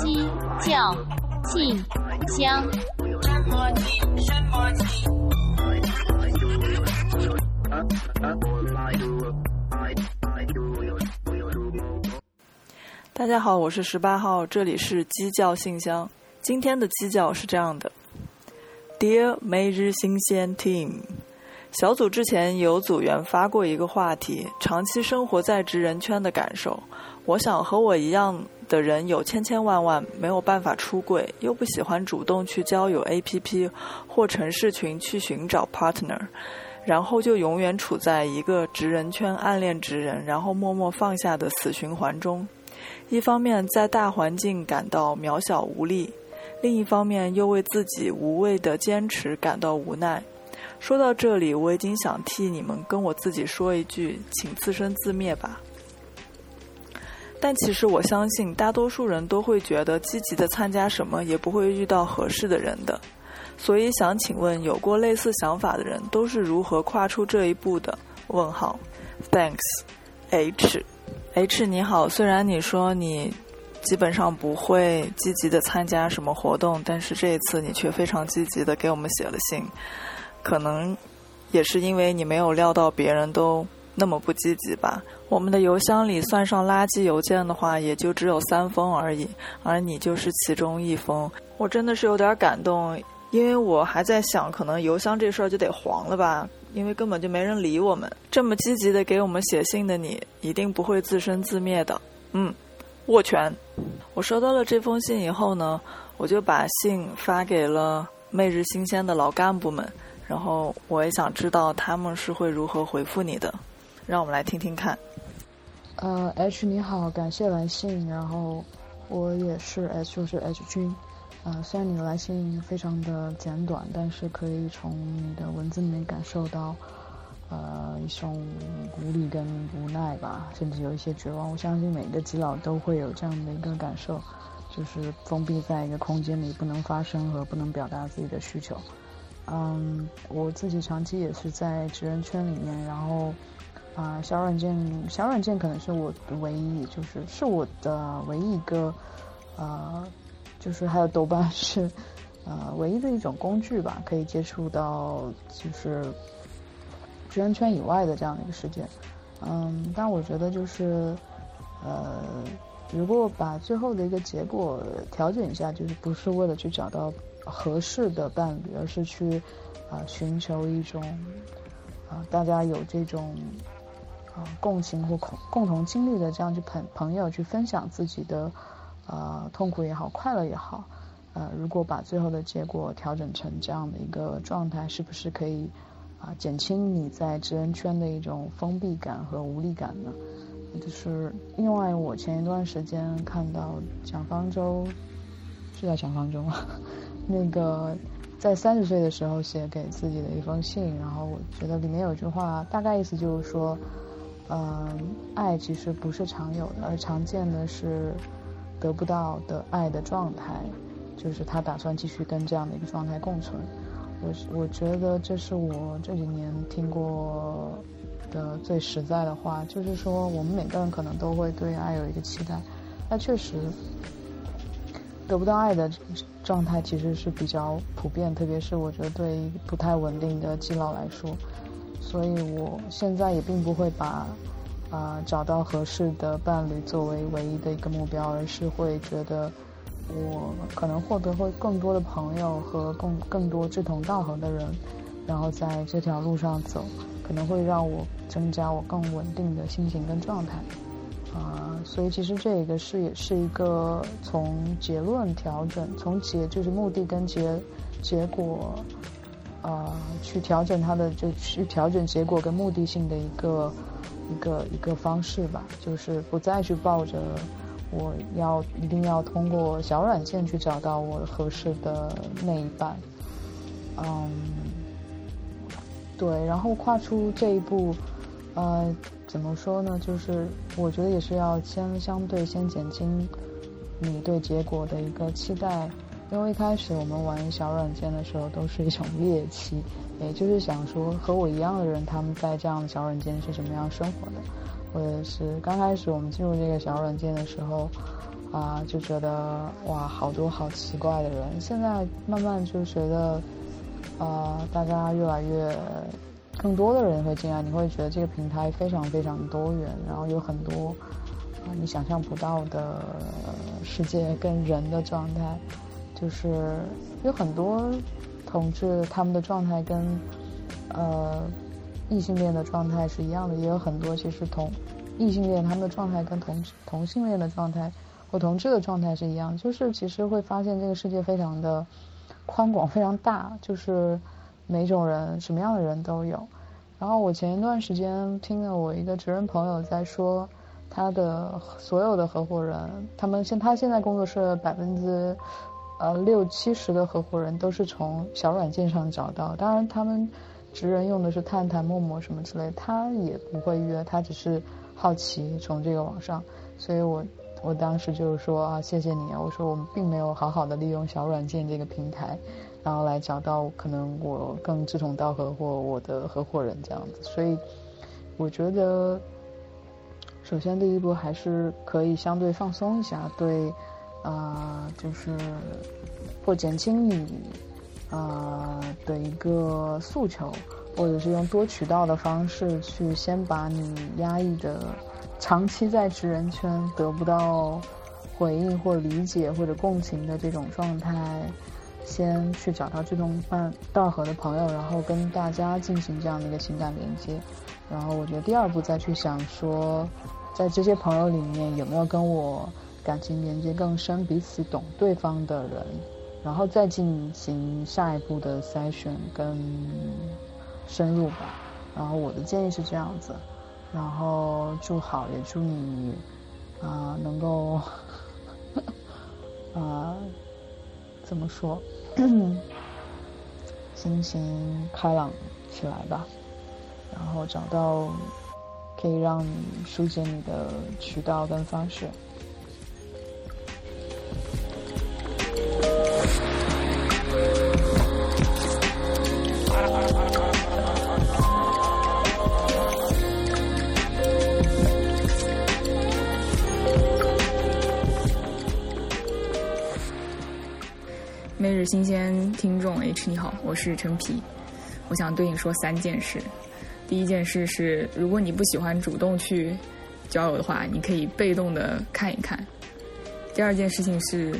鸡叫信箱。大家好，我是十八号，这里是鸡叫信箱。今天的鸡叫是这样的：Dear 每日新鲜 Team，小组之前有组员发过一个话题，长期生活在职人圈的感受。我想和我一样的人有千千万万，没有办法出柜，又不喜欢主动去交友 APP 或城市群去寻找 partner，然后就永远处在一个职人圈暗恋职人，然后默默放下的死循环中。一方面在大环境感到渺小无力，另一方面又为自己无谓的坚持感到无奈。说到这里，我已经想替你们跟我自己说一句：请自生自灭吧。但其实我相信，大多数人都会觉得积极的参加什么，也不会遇到合适的人的。所以想请问，有过类似想法的人都是如何跨出这一步的？问号，Thanks，H。H 你好，虽然你说你基本上不会积极的参加什么活动，但是这一次你却非常积极的给我们写了信，可能也是因为你没有料到别人都那么不积极吧。我们的邮箱里算上垃圾邮件的话，也就只有三封而已，而你就是其中一封，我真的是有点感动，因为我还在想，可能邮箱这事儿就得黄了吧。因为根本就没人理我们，这么积极的给我们写信的你，一定不会自生自灭的。嗯，握拳。我收到了这封信以后呢，我就把信发给了每日新鲜的老干部们，然后我也想知道他们是会如何回复你的。让我们来听听看。呃，H 你好，感谢来信，然后我也是 H 就是 H 君。呃，虽然你的来信非常的简短，但是可以从你的文字里面感受到，呃，一种无力跟无奈吧，甚至有一些绝望。我相信每个基佬都会有这样的一个感受，就是封闭在一个空间里，不能发声和不能表达自己的需求。嗯，我自己长期也是在职人圈里面，然后啊，小软件，小软件可能是我唯一，就是是我的唯一一个，呃。就是还有豆瓣是，呃，唯一的一种工具吧，可以接触到就是职人圈以外的这样的一个世界。嗯，但我觉得就是，呃，如果把最后的一个结果调整一下，就是不是为了去找到合适的伴侣，而是去啊寻求一种啊大家有这种啊共情或共同经历的这样去朋朋友去分享自己的。呃，痛苦也好，快乐也好，呃，如果把最后的结果调整成这样的一个状态，是不是可以啊减轻你在职人圈的一种封闭感和无力感呢？就是另外，我前一段时间看到蒋方舟，是叫蒋方舟吗？那个在三十岁的时候写给自己的一封信，然后我觉得里面有句话，大概意思就是说，嗯，爱其实不是常有的，而常见的是。得不到的爱的状态，就是他打算继续跟这样的一个状态共存。我我觉得这是我这几年听过的最实在的话，就是说我们每个人可能都会对爱有一个期待，那确实得不到爱的状态其实是比较普遍，特别是我觉得对不太稳定的基佬来说，所以我现在也并不会把。啊，找到合适的伴侣作为唯一的一个目标，而是会觉得我可能获得会更多的朋友和更更多志同道合的人，然后在这条路上走，可能会让我增加我更稳定的心情跟状态。啊，所以其实这个是也是一个从结论调整，从结就是目的跟结结果，啊，去调整它的就去调整结果跟目的性的一个。一个一个方式吧，就是不再去抱着我要一定要通过小软件去找到我合适的那一半，嗯，对，然后跨出这一步，呃，怎么说呢？就是我觉得也是要先相对先减轻你对结果的一个期待，因为一开始我们玩小软件的时候都是一种猎奇，也就是想说和我一样的人，他们在这样的小软件是什么样生活的。或者是刚开始我们进入这个小软件的时候，啊，就觉得哇，好多好奇怪的人。现在慢慢就觉得，啊，大家越来越更多的人会进来，你会觉得这个平台非常非常多元，然后有很多啊你想象不到的世界跟人的状态，就是有很多同志他们的状态跟呃。异性恋的状态是一样的，也有很多其实同异性恋他们的状态跟同同性恋的状态或同志的状态是一样，就是其实会发现这个世界非常的宽广，非常大，就是每种人什么样的人都有。然后我前一段时间听了我一个直人朋友在说，他的所有的合伙人，他们现他现在工作室百分之呃六七十的合伙人都是从小软件上找到，当然他们。直人用的是探探、陌陌什么之类，他也不会约，他只是好奇从这个网上，所以我我当时就是说啊，谢谢你啊，我说我们并没有好好的利用小软件这个平台，然后来找到可能我更志同道合或我的合伙人这样子，所以我觉得，首先第一步还是可以相对放松一下，对啊，就是或减轻你。呃的一个诉求，或者是用多渠道的方式去先把你压抑的、长期在职人圈得不到回应或理解或者共情的这种状态，先去找到志同道合的朋友，然后跟大家进行这样的一个情感连接。然后我觉得第二步再去想说，在这些朋友里面有没有跟我感情连接更深、彼此懂对方的人。然后再进行下一步的筛选跟深入吧。然后我的建议是这样子。然后祝好，也祝你啊能够啊 怎么说，心情开朗起来吧。然后找到可以让你疏解你的渠道跟方式。每日新鲜听众 H 你好，我是陈皮，我想对你说三件事。第一件事是，如果你不喜欢主动去交友的话，你可以被动的看一看。第二件事情是，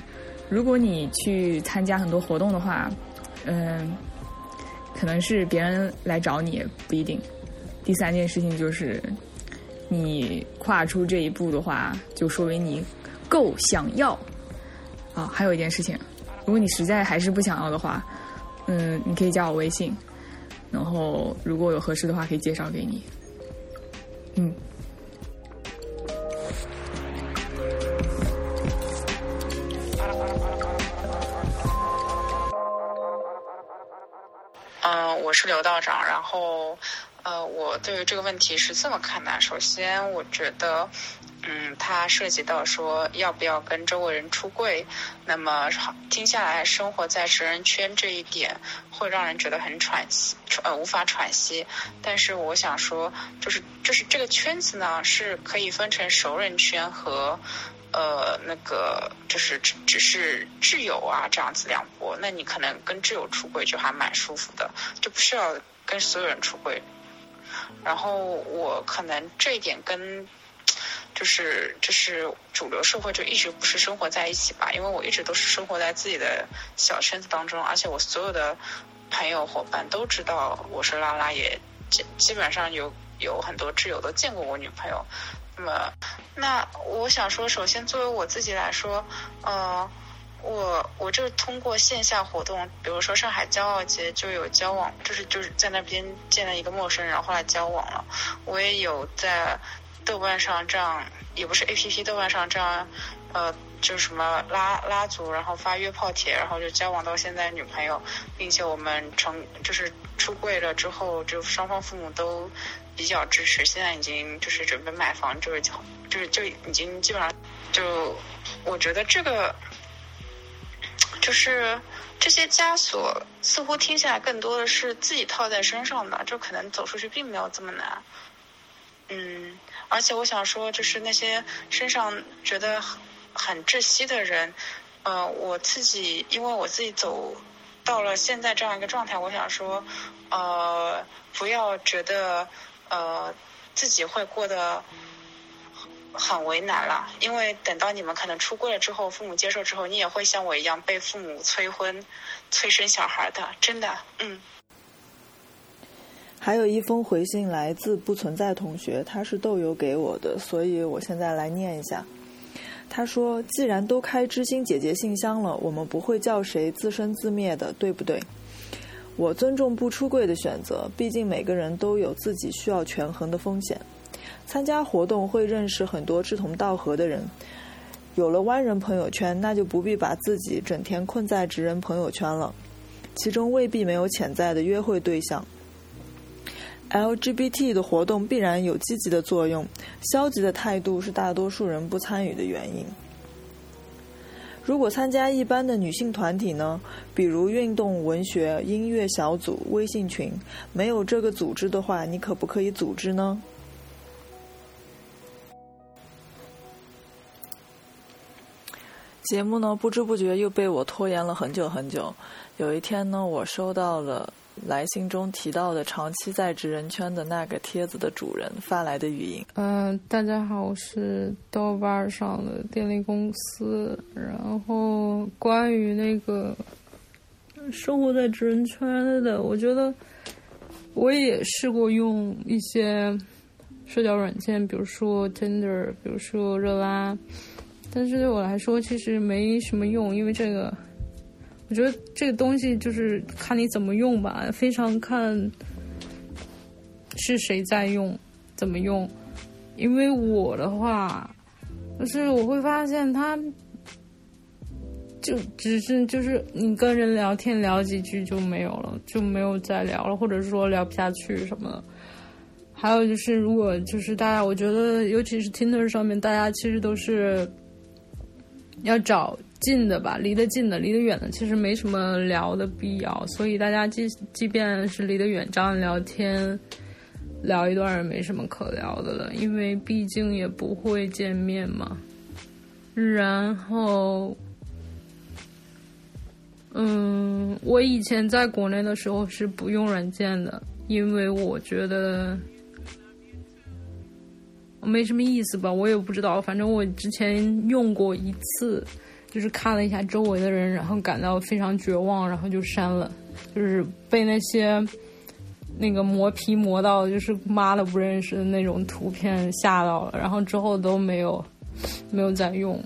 如果你去参加很多活动的话，嗯。可能是别人来找你，不一定。第三件事情就是，你跨出这一步的话，就说明你够想要。啊，还有一件事情，如果你实在还是不想要的话，嗯，你可以加我微信，然后如果有合适的话，可以介绍给你。嗯。嗯我是刘道长，然后，呃，我对于这个问题是这么看的。首先，我觉得，嗯，它涉及到说要不要跟周围人出柜，那么听下来，生活在直人圈这一点会让人觉得很喘息，呃，无法喘息。但是我想说，就是就是这个圈子呢，是可以分成熟人圈和。呃，那个就是只只是挚友啊，这样子两波，那你可能跟挚友出轨就还蛮舒服的，就不需要跟所有人出轨。然后我可能这一点跟就是就是主流社会就一直不是生活在一起吧，因为我一直都是生活在自己的小圈子当中，而且我所有的朋友伙伴都知道我是拉拉，也基本上有有很多挚友都见过我女朋友。那么，那我想说，首先作为我自己来说，呃，我我就是通过线下活动，比如说上海骄傲节就有交往，就是就是在那边见了一个陌生人，后来交往了。我也有在豆瓣上这样，也不是 A P P 豆瓣上这样，呃，就什么拉拉组，然后发约炮帖，然后就交往到现在女朋友，并且我们成就是出柜了之后，就双方父母都。比较支持，现在已经就是准备买房，就是就是就已经基本上就，我觉得这个就是这些枷锁似乎听起来更多的是自己套在身上的，就可能走出去并没有这么难。嗯，而且我想说，就是那些身上觉得很窒息的人，呃，我自己因为我自己走到了现在这样一个状态，我想说，呃，不要觉得呃自己会过得。很为难了，因为等到你们可能出柜了之后，父母接受之后，你也会像我一样被父母催婚、催生小孩的，真的，嗯。还有一封回信来自不存在同学，他是豆油给我的，所以我现在来念一下。他说：“既然都开知心姐姐信箱了，我们不会叫谁自生自灭的，对不对？我尊重不出柜的选择，毕竟每个人都有自己需要权衡的风险。”参加活动会认识很多志同道合的人，有了弯人朋友圈，那就不必把自己整天困在直人朋友圈了，其中未必没有潜在的约会对象。LGBT 的活动必然有积极的作用，消极的态度是大多数人不参与的原因。如果参加一般的女性团体呢，比如运动、文学、音乐小组、微信群，没有这个组织的话，你可不可以组织呢？节目呢，不知不觉又被我拖延了很久很久。有一天呢，我收到了来信中提到的长期在职人圈的那个帖子的主人发来的语音。嗯，大家好，我是豆瓣上的电力公司。然后关于那个生活在职人圈的，我觉得我也试过用一些社交软件，比如说 Tinder，比如说热拉。但是对我来说，其实没什么用，因为这个，我觉得这个东西就是看你怎么用吧，非常看是谁在用，怎么用。因为我的话，就是我会发现他，就只是就是你跟人聊天聊几句就没有了，就没有再聊了，或者说聊不下去什么的。还有就是，如果就是大家，我觉得尤其是 Tinder 上面，大家其实都是。要找近的吧，离得近的，离得远的其实没什么聊的必要。所以大家即即便是离得远，这样聊天聊一段也没什么可聊的了，因为毕竟也不会见面嘛。然后，嗯，我以前在国内的时候是不用软件的，因为我觉得。没什么意思吧，我也不知道。反正我之前用过一次，就是看了一下周围的人，然后感到非常绝望，然后就删了。就是被那些那个磨皮磨到就是妈都不认识的那种图片吓到了，然后之后都没有没有再用。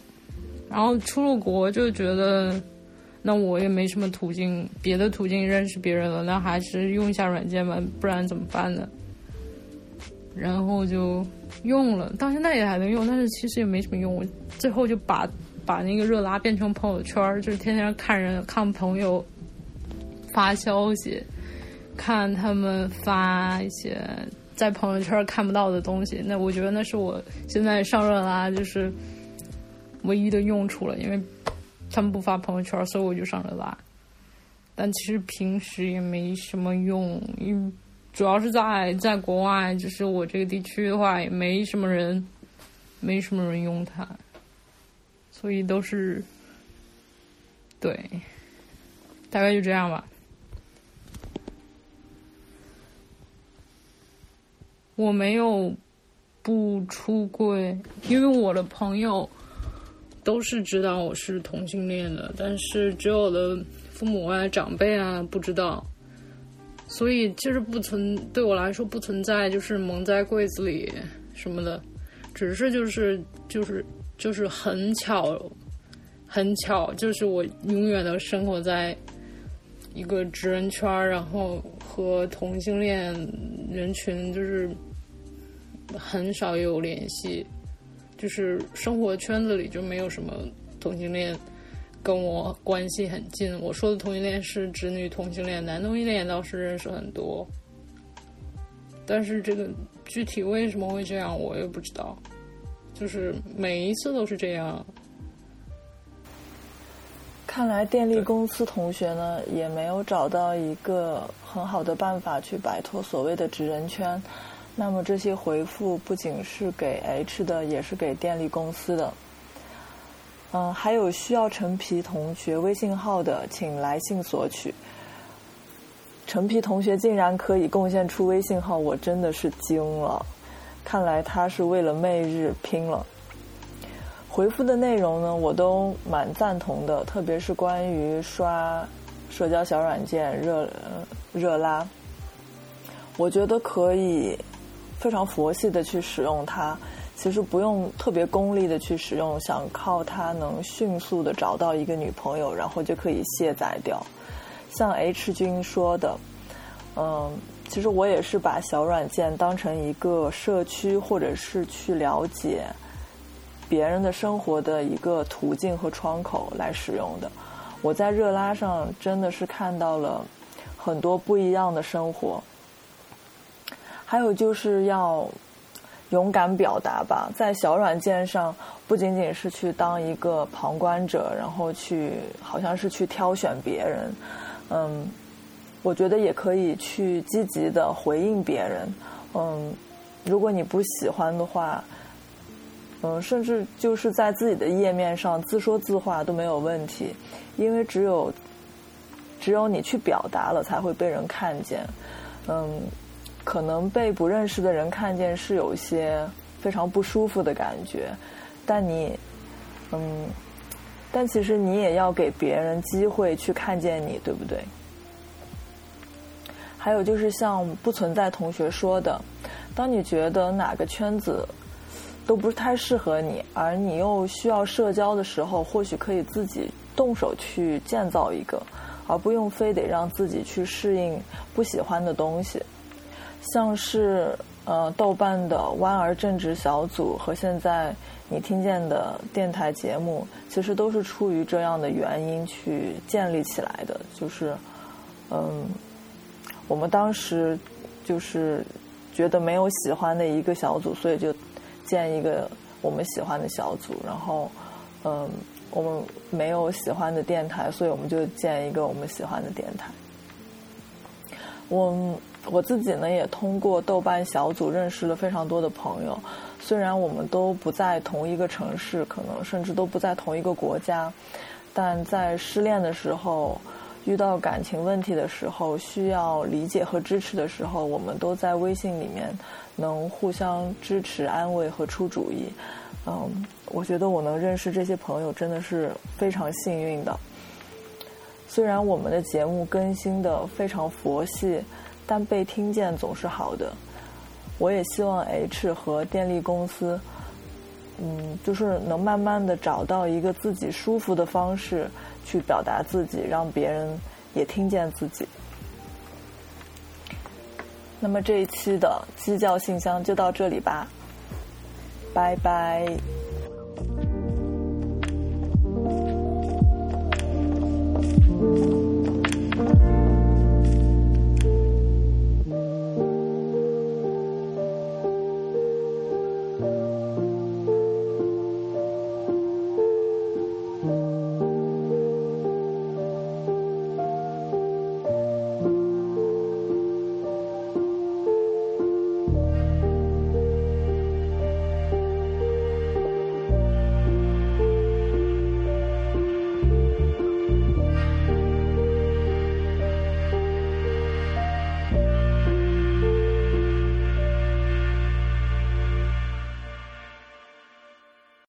然后出了国就觉得，那我也没什么途径，别的途径认识别人了，那还是用一下软件吧，不然怎么办呢？然后就。用了，到现在也还能用，但是其实也没什么用。我最后就把把那个热拉变成朋友圈，就是天天看人看朋友发消息，看他们发一些在朋友圈看不到的东西。那我觉得那是我现在上热拉就是唯一的用处了，因为他们不发朋友圈，所以我就上热拉。但其实平时也没什么用，因。主要是在在国外，就是我这个地区的话，也没什么人，没什么人用它，所以都是，对，大概就这样吧。我没有不出柜，因为我的朋友都是知道我是同性恋的，但是只有我的父母啊、长辈啊不知道。所以就是不存对我来说不存在，就是蒙在柜子里什么的，只是就是就是就是很巧，很巧，就是我永远都生活在一个直人圈然后和同性恋人群就是很少有联系，就是生活圈子里就没有什么同性恋。跟我关系很近，我说的同性恋是指女同性恋，男同性恋倒是认识很多，但是这个具体为什么会这样，我也不知道，就是每一次都是这样。看来电力公司同学呢也没有找到一个很好的办法去摆脱所谓的直人圈。那么这些回复不仅是给 H 的，也是给电力公司的。嗯，还有需要陈皮同学微信号的，请来信索取。陈皮同学竟然可以贡献出微信号，我真的是惊了。看来他是为了媚日拼了。回复的内容呢，我都蛮赞同的，特别是关于刷社交小软件热热拉，我觉得可以非常佛系的去使用它。其实不用特别功利的去使用，想靠它能迅速的找到一个女朋友，然后就可以卸载掉。像 H 君说的，嗯，其实我也是把小软件当成一个社区，或者是去了解。别人的生活的一个途径和窗口来使用的，我在热拉上真的是看到了很多不一样的生活。还有就是要勇敢表达吧，在小软件上不仅仅是去当一个旁观者，然后去好像是去挑选别人，嗯，我觉得也可以去积极的回应别人，嗯，如果你不喜欢的话。嗯，甚至就是在自己的页面上自说自话都没有问题，因为只有只有你去表达了，才会被人看见。嗯，可能被不认识的人看见是有一些非常不舒服的感觉，但你，嗯，但其实你也要给别人机会去看见你，对不对？还有就是像不存在同学说的，当你觉得哪个圈子。都不是太适合你，而你又需要社交的时候，或许可以自己动手去建造一个，而不用非得让自己去适应不喜欢的东西。像是呃豆瓣的弯儿正直小组和现在你听见的电台节目，其实都是出于这样的原因去建立起来的。就是嗯，我们当时就是觉得没有喜欢的一个小组，所以就。建一个我们喜欢的小组，然后，嗯，我们没有喜欢的电台，所以我们就建一个我们喜欢的电台。我我自己呢，也通过豆瓣小组认识了非常多的朋友，虽然我们都不在同一个城市，可能甚至都不在同一个国家，但在失恋的时候。遇到感情问题的时候，需要理解和支持的时候，我们都在微信里面能互相支持、安慰和出主意。嗯，我觉得我能认识这些朋友真的是非常幸运的。虽然我们的节目更新的非常佛系，但被听见总是好的。我也希望 H 和电力公司，嗯，就是能慢慢的找到一个自己舒服的方式。去表达自己，让别人也听见自己。那么这一期的鸡叫信箱就到这里吧，拜拜。